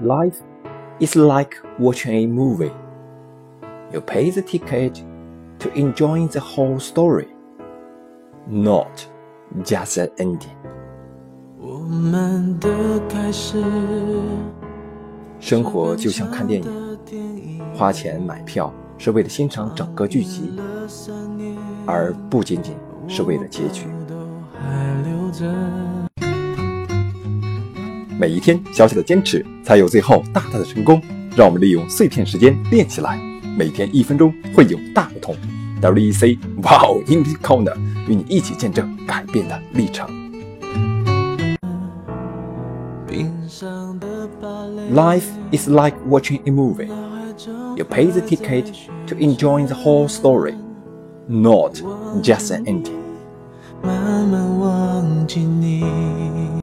Life is like watching a movie. You pay the ticket to enjoy the whole story, not just the ending. 我们的开始，生活就像看电影，花钱买票是为了欣赏整个剧集，而不仅仅是为了结局。还留着。 每一天小小的坚持，才有最后大大的成功。让我们利用碎片时间练起来，每天一分钟会有大不同。WEC Wow English Corner 与你一起见证改变的历程。Life is like watching a movie. You pay the ticket to enjoy the whole story, not just an ending. 慢慢。